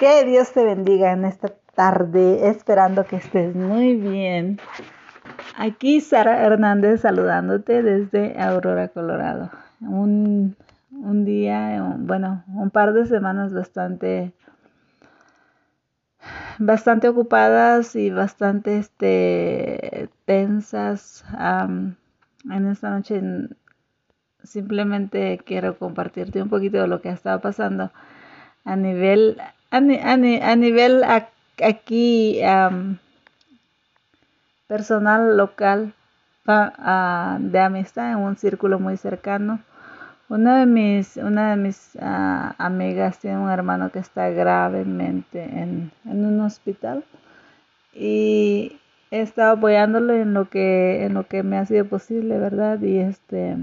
Que Dios te bendiga en esta tarde, esperando que estés muy bien. Aquí Sara Hernández saludándote desde Aurora, Colorado. Un, un día, bueno, un par de semanas bastante bastante ocupadas y bastante este, tensas. en esta noche simplemente quiero compartirte un poquito de lo que ha estado pasando a nivel a, nivel aquí personal local de amistad en un círculo muy cercano una de mis una de mis ah, amigas tiene un hermano que está gravemente en, un hospital y he estado apoyándolo en lo que en lo que me ha sido posible verdad y este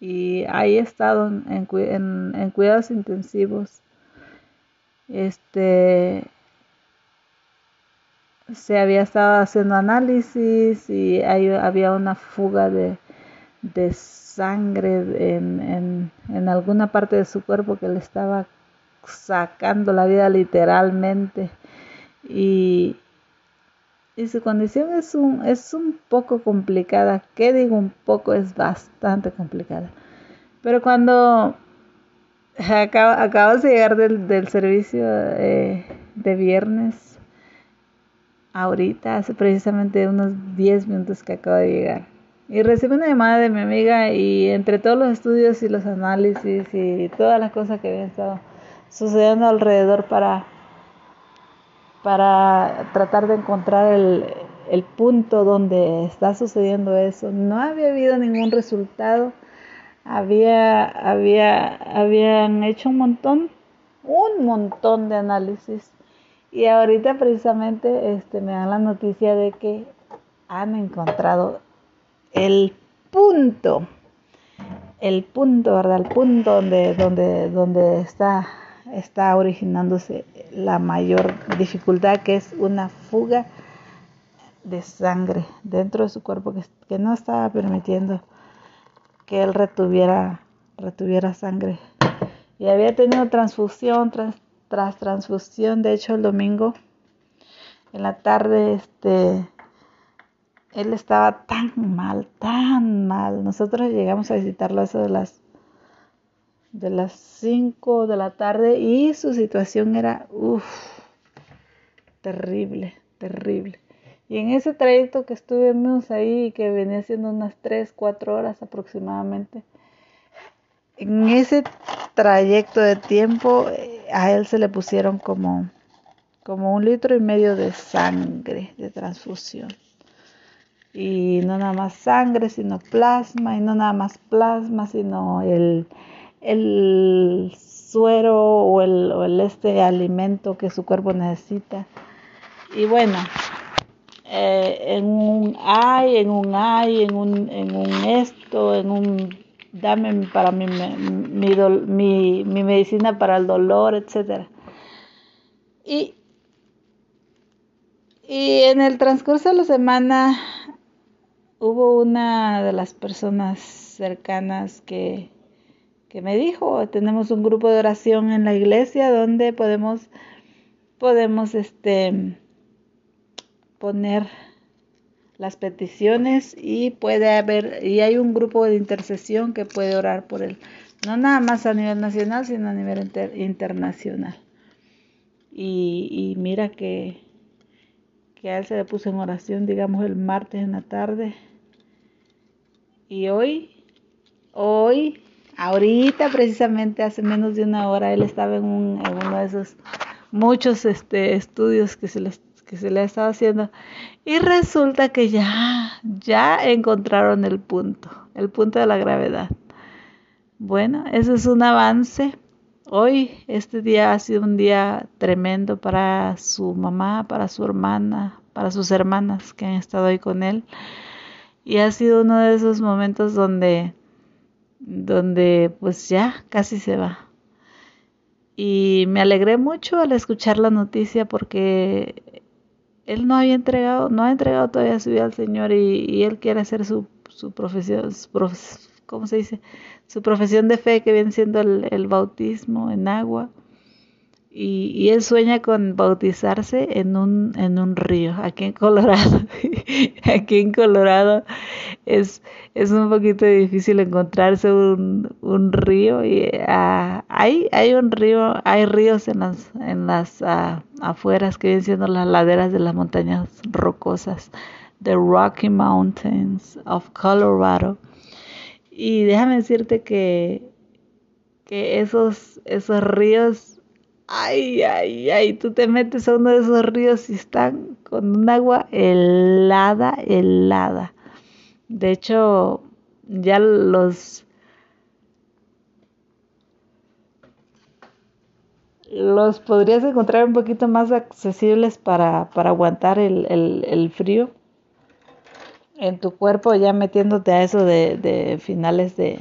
y ahí he estado en, cuidados intensivos. Este se había estado haciendo análisis y había una fuga de, sangre en, en, alguna parte de su cuerpo que le estaba sacando la vida literalmente. Y, y su condición es un, es un poco complicada. ¿Qué digo un poco? Es bastante complicada. Pero cuando acabo, de llegar del, servicio eh, de viernes, ahorita, hace precisamente unos 10 minutos que acabo de llegar, y recibí una llamada de mi amiga y entre todos los estudios y los análisis y todas las cosas que habían estado sucediendo alrededor para para tratar de encontrar el, punto donde está sucediendo eso. No había habido ningún resultado. Había, había, habían hecho un montón, un montón de análisis. Y ahorita precisamente este, me dan la noticia de que han encontrado el punto, el punto, ¿verdad? El punto donde, donde, donde está está originándose la mayor dificultad que es una fuga de sangre dentro de su cuerpo que, no estaba permitiendo que él retuviera, retuviera sangre. Y había tenido transfusión tras, tras transfusión, de hecho el domingo en la tarde este él estaba tan mal, tan mal. Nosotros llegamos a visitarlo a eso de las de las 5 de la tarde y su situación era uff, terrible, terrible. Y en ese trayecto que estuvimos ahí, que venía siendo unas 3, 4 horas aproximadamente, en ese trayecto de tiempo eh, a él se le pusieron como, como un litro y medio de sangre de transfusión. Y no nada más sangre, sino plasma, y no nada más plasma, sino el, el suero o el, este alimento que su cuerpo necesita. Y bueno, eh, en un ay, en un ay, en un, en un esto, en un dame para mi, mi, mi, medicina para el dolor, etc. Y, y en el transcurso de la semana hubo una de las personas cercanas que que me dijo, tenemos un grupo de oración en la iglesia donde podemos, podemos este, poner las peticiones y puede haber, y hay un grupo de intercesión que puede orar por él, no nada más a nivel nacional, sino a nivel internacional. Y, mira que, que a él se le puso en oración, digamos, el martes en la tarde. Y hoy, hoy Ahorita, precisamente hace menos de una hora, él estaba en, uno de esos muchos este, estudios que se, les, que se le ha estado haciendo y resulta que ya, ya encontraron el punto, el punto de la gravedad. Bueno, ese es un avance. Hoy, este día ha sido un día tremendo para su mamá, para su hermana, para sus hermanas que han estado ahí con él. Y ha sido uno de esos momentos donde donde pues ya casi se va. Y me alegré mucho al escuchar la noticia porque él no había entregado, no ha entregado todavía su vida al Señor y, él quiere hacer su, su profesión, su ¿cómo se dice? Su profesión de fe que viene siendo el bautismo en agua. Y, él sueña con bautizarse en un, en un río, aquí en Colorado. aquí en Colorado es, es un poquito difícil encontrarse un, un río y uh, hay, hay un río, hay ríos en las, en las uh, afueras que vienen siendo las laderas de las montañas rocosas, the Rocky Mountains of Colorado. Y déjame decirte que, que esos, esos ríos Ay, ay, ay, tú te metes a uno de esos ríos y están con un agua helada, helada. De hecho, ya los los podrías encontrar un poquito más accesibles para, para aguantar el, el, frío en tu cuerpo, ya metiéndote a eso de, de finales de,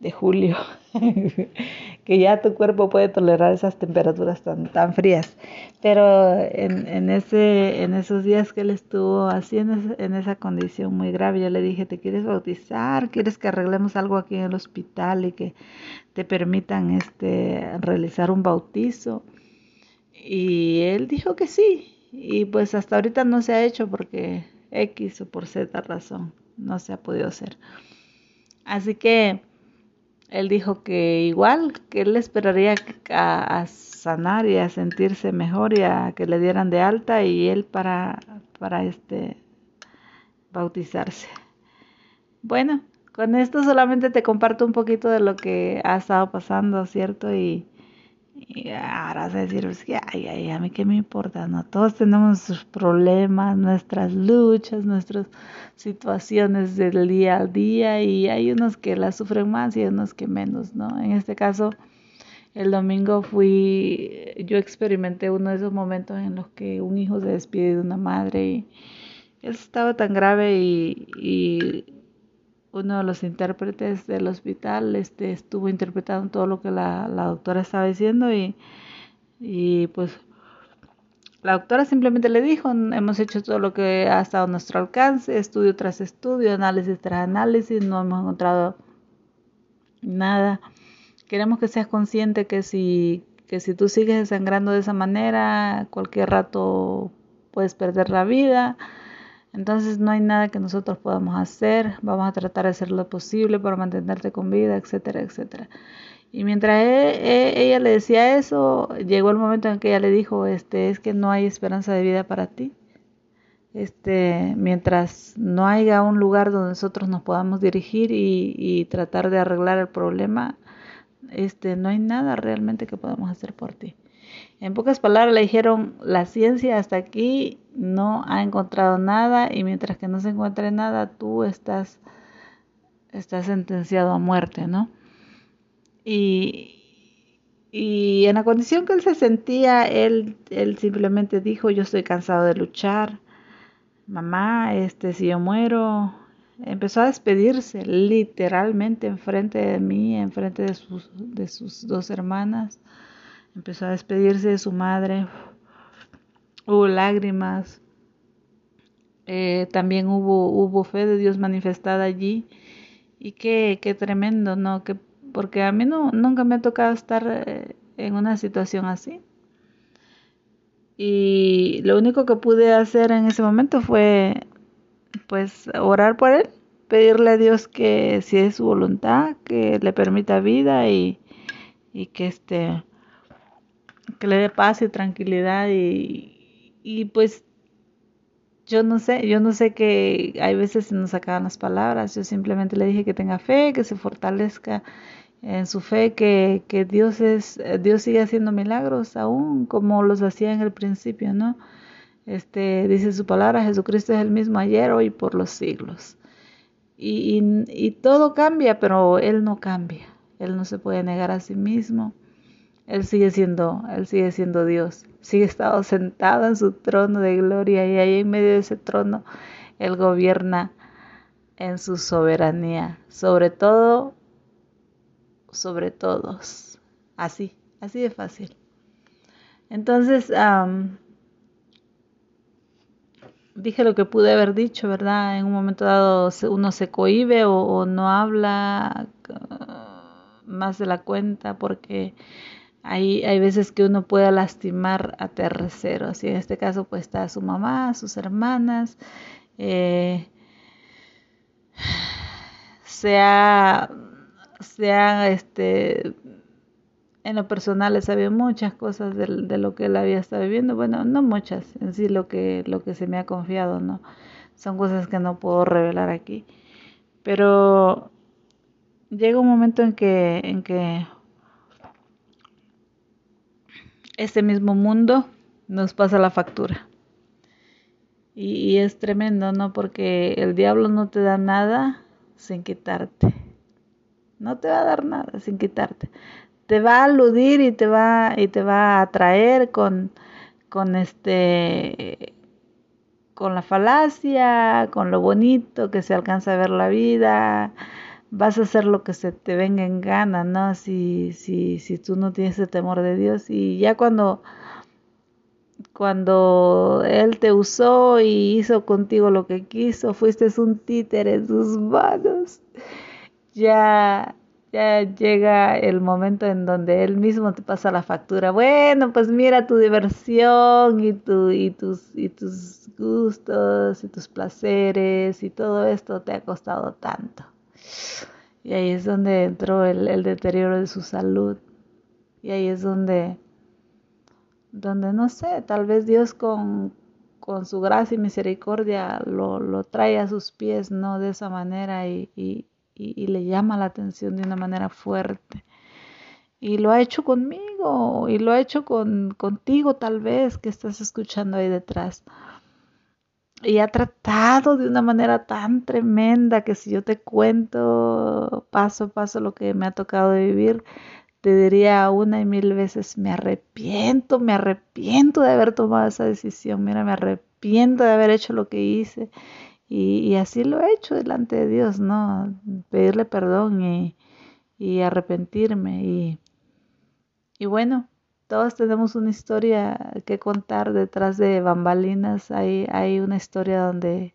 de julio. que ya tu cuerpo puede tolerar esas temperaturas tan, tan frías. Pero en, en, ese, en esos días que él estuvo así en, en, esa condición muy grave, yo le dije, ¿te quieres bautizar? ¿Quieres que arreglemos algo aquí en el hospital y que te permitan este, realizar un bautizo? Y él dijo que sí. Y pues hasta ahorita no se ha hecho porque X o por Z razón no se ha podido hacer. Así que él dijo que igual, que él esperaría a, sanar y a sentirse mejor y a que le dieran de alta y él para, para este bautizarse. Bueno, con esto solamente te comparto un poquito de lo que ha estado pasando, ¿cierto? Y, y ahora vas a decir, pues, ay, ay, a mí qué me importa, ¿no? Todos tenemos nuestros problemas, nuestras luchas, nuestras situaciones del día al día y hay unos que las sufren más y unos que menos, ¿no? En este caso, el domingo fui, yo experimenté uno de esos momentos en los que un hijo se despide de una madre y eso estaba tan grave y, y uno de los intérpretes del hospital este, estuvo interpretando todo lo que la, la doctora estaba diciendo y, y pues la doctora simplemente le dijo, hemos hecho todo lo que ha estado a nuestro alcance, estudio tras estudio, análisis tras análisis, no hemos encontrado nada. Queremos que seas consciente que si, que si tú sigues desangrando de esa manera, cualquier rato puedes perder la vida. Entonces no hay nada que nosotros podamos hacer, vamos a tratar de hacer lo posible para mantenerte con vida, etcétera, etcétera. Y mientras e, e, ella le decía eso, llegó el momento en que ella le dijo, este, es que no hay esperanza de vida para ti. Este, mientras no haya un lugar donde nosotros nos podamos dirigir y, y tratar de arreglar el problema, este, no hay nada realmente que podamos hacer por ti. En pocas palabras le dijeron, la ciencia hasta aquí no ha encontrado nada y mientras que no se encuentre nada, tú estás, estás sentenciado a muerte, ¿no? Y, y en la condición que él se sentía, él, él simplemente dijo, yo estoy cansado de luchar, mamá, este, si yo muero, empezó a despedirse literalmente enfrente de mí, enfrente de sus, de sus dos hermanas empezó a despedirse de su madre, hubo lágrimas, eh, también hubo, hubo fe de Dios manifestada allí y qué, qué tremendo, ¿no? Que, porque a mí no, nunca me ha tocado estar eh, en una situación así. Y lo único que pude hacer en ese momento fue pues orar por él, pedirle a Dios que si es su voluntad, que le permita vida y, y que este que le dé paz y tranquilidad y, y pues yo no sé, yo no sé que hay veces se nos acaban las palabras, yo simplemente le dije que tenga fe, que se fortalezca en su fe, que, que Dios es, Dios sigue haciendo milagros aún como los hacía en el principio, ¿no? Este, dice su palabra, Jesucristo es el mismo ayer, hoy, por los siglos. Y, y, y todo cambia, pero Él no cambia. Él no se puede negar a sí mismo. Él sigue siendo, Él sigue siendo Dios, sigue estado sentado en su trono de gloria y ahí en medio de ese trono Él gobierna en su soberanía, sobre todo, sobre todos, así, así de fácil. Entonces, dije lo que pude haber dicho, ¿verdad? En un momento dado uno se cohibe o no habla uh, más de la cuenta porque hay, hay veces que uno puede lastimar a terceros y en este caso pues está su mamá, sus hermanas, eh, sea, sea este en lo personal he sabido muchas cosas de, de, lo que él había estado viviendo, bueno, no muchas, en sí lo que, lo que se me ha confiado, ¿no? Son cosas que no puedo revelar aquí. Pero llega un momento en que, en que este mismo mundo nos pasa la factura. Y, es tremendo, ¿no? Porque el diablo no te da nada sin quitarte. No te va a dar nada sin quitarte. Te va a aludir y te va, y te va a atraer con, con este con la falacia, con lo bonito que se alcanza a ver la vida, vas a hacer lo que se te venga en gana, ¿no? Si, si, si tú no tienes el temor de Dios. Y ya cuando, cuando Él te usó y hizo contigo lo que quiso, fuiste un títere en sus manos, ya, ya llega el momento en donde Él mismo te pasa la factura. Bueno, pues mira tu diversión y, tu, y, tus, y tus gustos y tus placeres y todo esto te ha costado tanto. Y ahí es donde entró el, deterioro de su salud. Y ahí es donde, donde no sé, tal vez Dios con, su gracia y misericordia lo, trae a sus pies, ¿no? De esa manera y, y, y, le llama la atención de una manera fuerte. Y lo ha hecho conmigo y lo ha hecho con, contigo tal vez que estás escuchando ahí detrás y ha tratado de una manera tan tremenda que si yo te cuento paso a paso lo que me ha tocado vivir, te diría una y mil veces, me arrepiento, me arrepiento de haber tomado esa decisión, mira, me arrepiento de haber hecho lo que hice. Y, así lo he hecho delante de Dios, ¿no? Pedirle perdón y, y arrepentirme. Y, y bueno, todos tenemos una historia que contar detrás de bambalinas. Hay, una historia donde,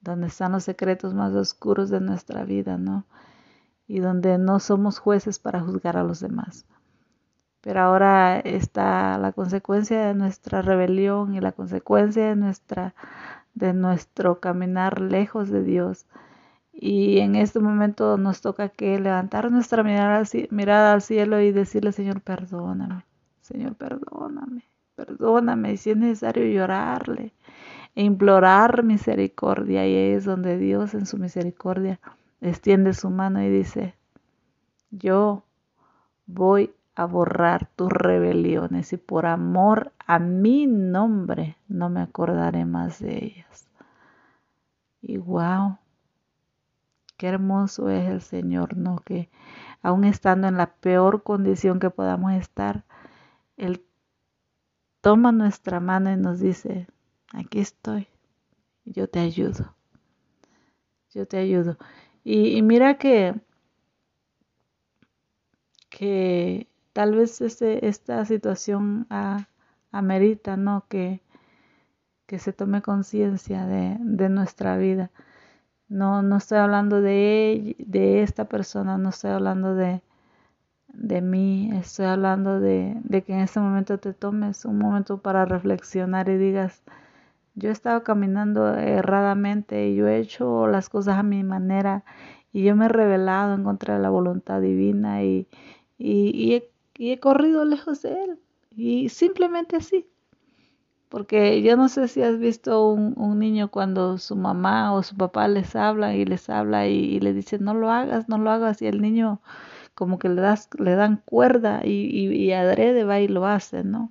donde están los secretos más oscuros de nuestra vida, ¿no? Y donde no somos jueces para juzgar a los demás. Pero ahora está la consecuencia de nuestra rebelión y la consecuencia de, nuestra, de nuestro caminar lejos de Dios. Y en este momento nos toca que levantar nuestra mirada, mirada al cielo y decirle, Señor, perdóname. Señor, perdóname, perdóname. Si es necesario llorarle e implorar misericordia, y ahí es donde Dios en su misericordia extiende su mano y dice, yo voy a borrar tus rebeliones y por amor a mi nombre no me acordaré más de ellas. Y wow, qué hermoso es el Señor, ¿no? Que aún estando en la peor condición que podamos estar, él toma nuestra mano y nos dice, aquí estoy, yo te ayudo, yo te ayudo. Y, mira que, que tal vez este, esta situación amerita, ¿no? Que, que se tome conciencia de, de, nuestra vida. No, no estoy hablando de, de esta persona, no estoy hablando de, de mí, estoy hablando de, de, que en este momento te tomes un momento para reflexionar y digas, yo he estado caminando erradamente y yo he hecho las cosas a mi manera y yo me he revelado en contra de la voluntad divina y, y, he, y he corrido lejos de él y simplemente así. Porque yo no sé si has visto un, un, niño cuando su mamá o su papá les habla y les habla y, y le dice no lo hagas, no lo hagas y el niño como que le, das, le dan cuerda y, adrede va y lo hace, ¿no?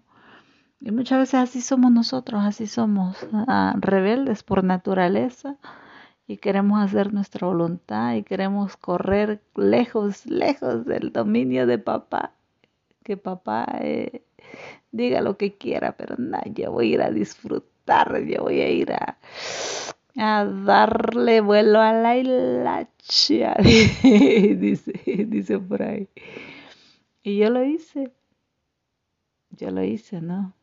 Y muchas veces así somos nosotros, así somos ah, rebeldes por naturaleza y queremos hacer nuestra voluntad y queremos correr lejos, lejos del dominio de papá. Que papá eh, diga lo que quiera, pero no, yo voy a ir a disfrutar, yo voy a ir a, a darle vuelo a la hilacha, dice, dice por ahí. Y yo lo hice. Yo lo hice, ¿no?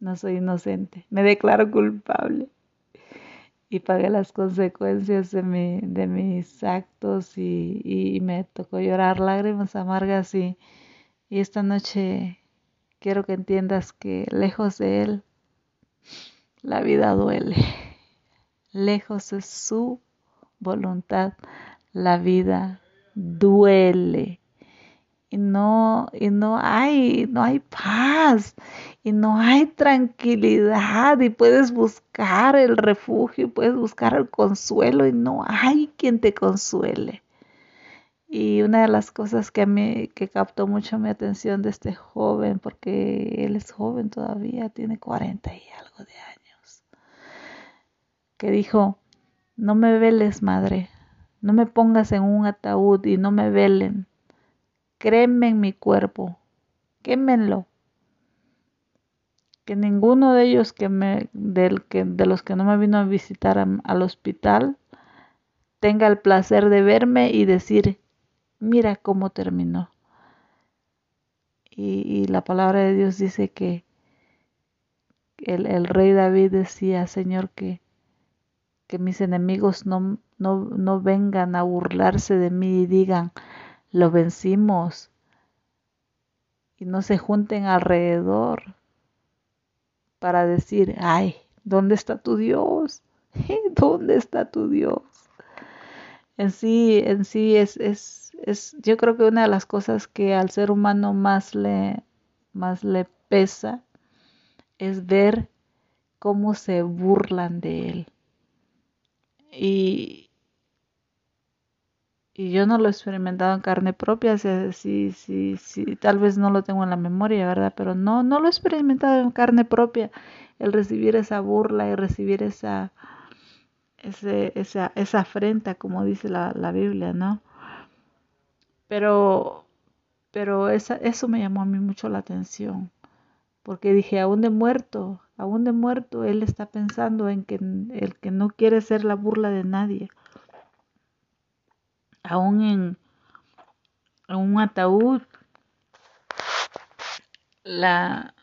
No soy inocente. Me declaro culpable. Y pagué las consecuencias de, mi, de mis actos y, y me tocó llorar lágrimas amargas y, Y esta noche quiero que entiendas que lejos de Él, la vida duele. Lejos de su voluntad, la vida duele. Y no, y no hay, no hay paz, y no hay tranquilidad, y puedes buscar el refugio, puedes buscar el consuelo, y no hay quien te consuele. Y una de las cosas que a mí que captó mucho mi atención de este joven, porque él es joven todavía, tiene 40 y algo de años, que dijo, no me veles, madre, no me pongas en un ataúd y no me velen, créeme en mi cuerpo, quémenlo. Que ninguno de ellos que me, del que, de los que no me vino a visitar al hospital tenga el placer de verme y decir, mira cómo terminó. Y, la palabra de Dios dice que el, el, rey David decía, Señor, que, que mis enemigos no, no, no vengan a burlarse de mí y digan, lo vencimos. Y no se junten alrededor para decir, ay, ¿dónde está tu Dios? ¿Dónde está tu Dios? En sí, en sí es, es es, yo creo que una de las cosas que al ser humano más le, más le pesa es ver cómo se burlan de él. Y, y yo no lo he experimentado en carne propia, sí, sí, sí, tal vez no lo tengo en la memoria, ¿verdad? Pero no, no lo he experimentado en carne propia, el recibir esa burla y recibir esa, ese, esa, esa afrenta, como dice la, la Biblia, ¿no? Pero, pero esa, eso me llamó a mí mucho la atención, porque dije, aún de muerto, aún de muerto, él está pensando en que el que no quiere ser la burla de nadie. Aún en, un ataúd, la,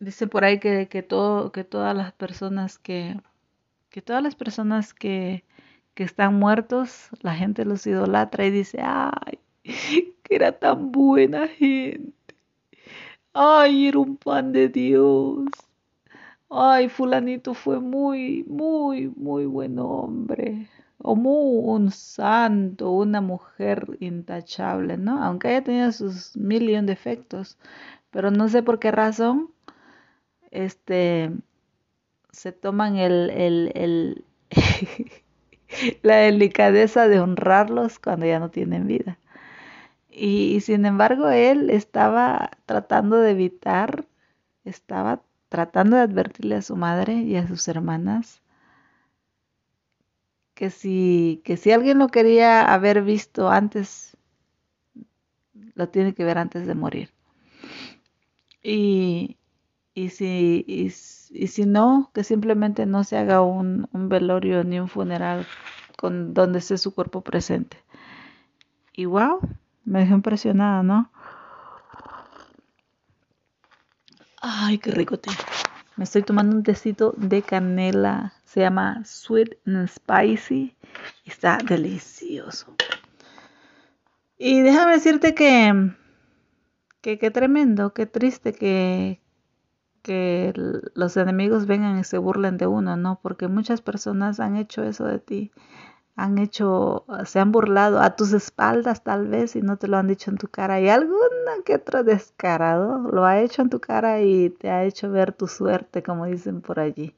dice por ahí que, que, todo, que todas las personas que, que todas las personas que, que están muertos, la gente los idolatra y dice, ay, que era tan buena gente. Ay, era un pan de Dios. Ay, fulanito fue muy, muy, muy buen hombre. O muy un santo, una mujer intachable, ¿no? Aunque haya tenido sus mil y un defectos. Pero no sé por qué razón, este, se toman el, el, el la delicadeza de honrarlos cuando ya no tienen vida. Y, sin embargo, él estaba tratando de evitar, estaba tratando de advertirle a su madre y a sus hermanas que si, que si alguien lo quería haber visto antes, lo tiene que ver antes de morir. Y, y, si, y, si no, que simplemente no se haga un, un velorio ni un funeral con donde esté su cuerpo presente. Y wow, me dejó impresionada, ¿no? Ay, qué rico té. Me estoy tomando un tecito de canela. Se llama Sweet and Spicy. Está delicioso. Y déjame decirte que, que qué tremendo, qué triste que, que los enemigos vengan y se burlen de uno, ¿no? Porque muchas personas han hecho eso de ti han hecho, se han burlado a tus espaldas tal vez y no te lo han dicho en tu cara. Y alguna que otro descarado lo ha hecho en tu cara y te ha hecho ver tu suerte, como dicen por allí.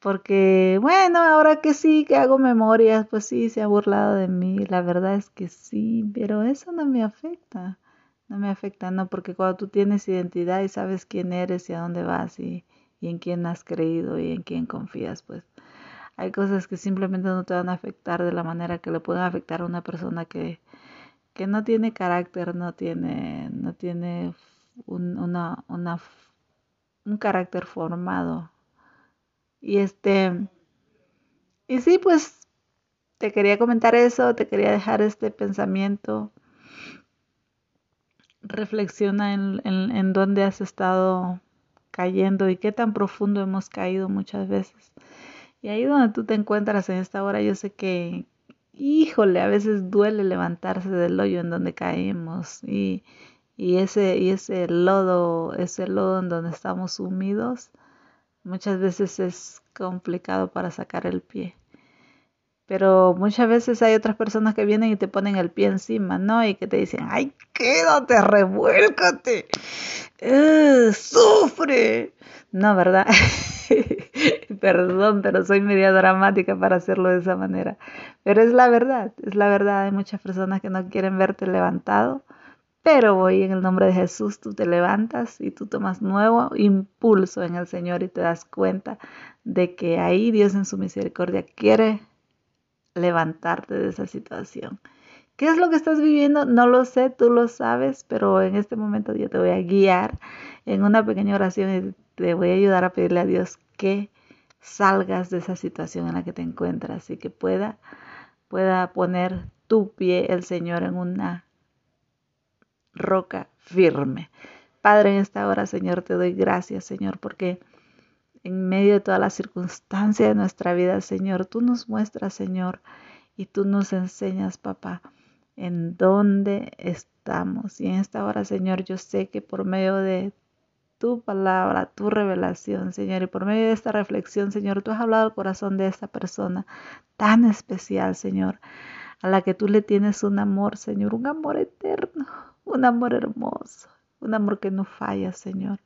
Porque, bueno, ahora que sí, que hago memorias, pues sí, se ha burlado de mí. La verdad es que sí, pero eso no me afecta. No me afecta, no, porque cuando tú tienes identidad y sabes quién eres y a dónde vas y, y en quién has creído y en quién confías, pues hay cosas que simplemente no te van a afectar de la manera que le pueden afectar a una persona que, que no tiene carácter, no tiene, no tiene un, una, una, un carácter formado. Y este, y sí, pues te quería comentar eso, te quería dejar este pensamiento. Reflexiona en, en, en dónde has estado cayendo y qué tan profundo hemos caído muchas veces. Y ahí donde tú te encuentras en esta hora, yo sé que, híjole, a veces duele levantarse del hoyo en donde caemos. Y, y ese, y ese lodo, ese lodo en donde estamos sumidos, muchas veces es complicado para sacar el pie. Pero muchas veces hay otras personas que vienen y te ponen el pie encima, ¿no? Y que te dicen, ay, quédate, revuélcate, uh, sufre. No, ¿verdad? Perdón, pero soy media dramática para hacerlo de esa manera. Pero es la verdad, es la verdad. Hay muchas personas que no quieren verte levantado, pero hoy en el nombre de Jesús tú te levantas y tú tomas nuevo impulso en el Señor y te das cuenta de que ahí Dios en su misericordia quiere levantarte de esa situación. ¿Qué es lo que estás viviendo? No lo sé, tú lo sabes, pero en este momento yo te voy a guiar en una pequeña oración y te voy a ayudar a pedirle a Dios que salgas de esa situación en la que te encuentras y que pueda, pueda poner tu pie el Señor en una roca firme. Padre, en esta hora, Señor, te doy gracias, Señor, porque en medio de todas las circunstancias de nuestra vida, Señor, tú nos muestras, Señor, y tú nos enseñas, papá, en dónde estamos. Y en esta hora, Señor, yo sé que por medio de tu palabra, tu revelación, Señor, y por medio de esta reflexión, Señor, tú has hablado al corazón de esta persona tan especial, Señor, a la que tú le tienes un amor, Señor, un amor eterno, un amor hermoso, un amor que no falla, Señor.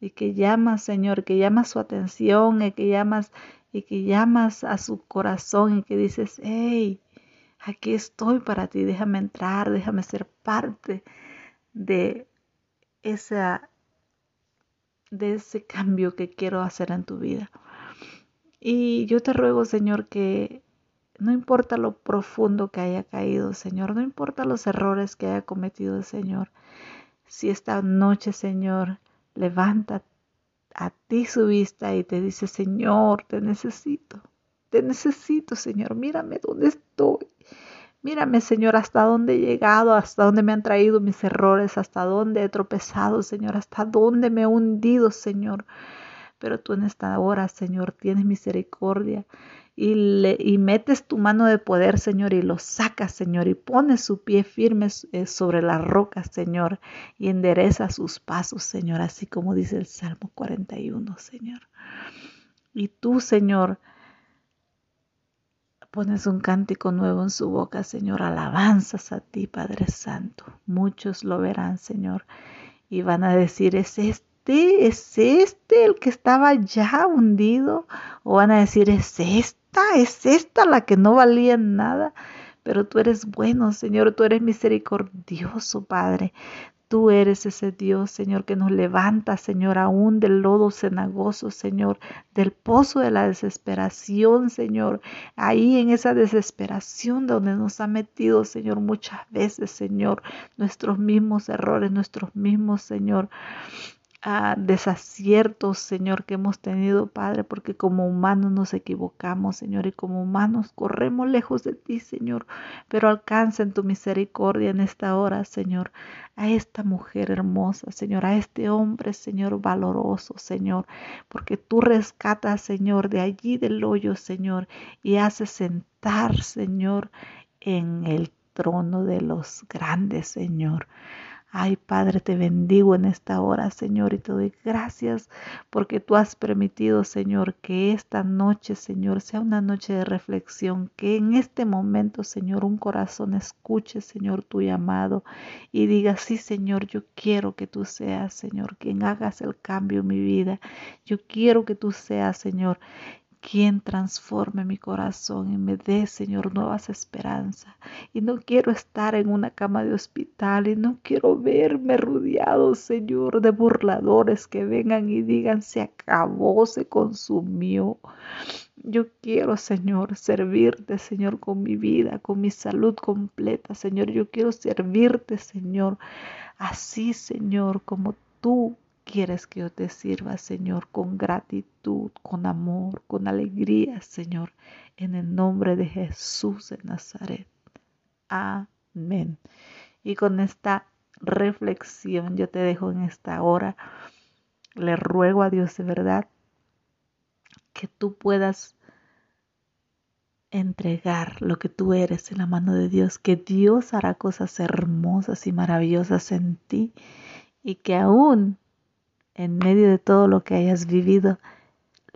Y que llamas, Señor, que llamas su atención y que llamas y que llamas a su corazón y que dices, hey, aquí estoy para ti, déjame entrar, déjame ser parte de esa de ese cambio que quiero hacer en tu vida. Y yo te ruego, Señor, que no importa lo profundo que haya caído, Señor, no importa los errores que haya cometido, Señor, si esta noche, Señor, levanta a ti su vista y te dice, Señor, te necesito, te necesito, Señor, mírame dónde estoy. Mírame, Señor, hasta dónde he llegado, hasta dónde me han traído mis errores, hasta dónde he tropezado, Señor, hasta dónde me he hundido, Señor. Pero tú en esta hora, Señor, tienes misericordia y, le, y metes tu mano de poder, Señor, y lo sacas, Señor, y pones su pie firme eh, sobre la roca, Señor, y endereza sus pasos, Señor, así como dice el Salmo 41, Señor. Y tú, Señor, pones un cántico nuevo en su boca, Señor, alabanzas a ti, Padre Santo. Muchos lo verán, Señor, y van a decir, es este, es este el que estaba ya hundido, o van a decir, es este es esta la que no valía nada. Pero tú eres bueno, Señor, tú eres misericordioso, Padre. Tú eres ese Dios, Señor, que nos levanta, Señor, aún del lodo cenagoso, Señor, del pozo de la desesperación, Señor. Ahí en esa desesperación donde nos ha metido, Señor, muchas veces, Señor, nuestros mismos errores, nuestros mismos, Señor, desaciertos, Señor, que hemos tenido, Padre, porque como humanos nos equivocamos, Señor, y como humanos corremos lejos de ti, Señor, pero alcanza en tu misericordia en esta hora, Señor, a esta mujer hermosa, Señor, a este hombre, Señor, valoroso, Señor, porque tú rescatas, Señor, de allí del hoyo, Señor, y haces sentar, Señor, en el trono de los grandes, Señor. Ay, Padre, te bendigo en esta hora, Señor, y te doy gracias porque tú has permitido, Señor, que esta noche, Señor, sea una noche de reflexión, que en este momento, Señor, un corazón escuche, Señor, tu llamado y diga, sí, Señor, yo quiero que tú seas, Señor, quien hagas el cambio en mi vida. Yo quiero que tú seas, Señor, quien transforme mi corazón y me dé, Señor, nuevas esperanzas. Y no quiero estar en una cama de hospital y no quiero verme rodeado, Señor, de burladores que vengan y digan, se acabó, se consumió. Yo quiero, Señor, servirte, Señor, con mi vida, con mi salud completa, Señor. Yo quiero servirte, Señor, así, Señor, como tú quieres que yo te sirva, Señor, con gratitud, con amor, con alegría, Señor, en el nombre de Jesús de Nazaret. Amén. Y con esta reflexión yo te dejo en esta hora. Le ruego a Dios de verdad que tú puedas entregar lo que tú eres en la mano de Dios, que Dios hará cosas hermosas y maravillosas en ti y que aún en medio de todo lo que hayas vivido,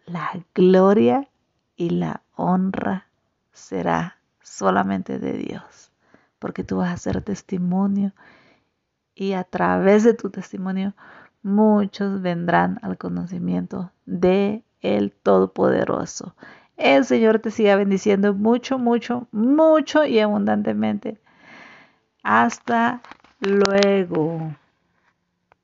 la gloria y la honra será solamente de Dios, porque tú vas a ser testimonio y a través de tu testimonio muchos vendrán al conocimiento de el Todopoderoso. El Señor te siga bendiciendo mucho, mucho, mucho y abundantemente. Hasta luego.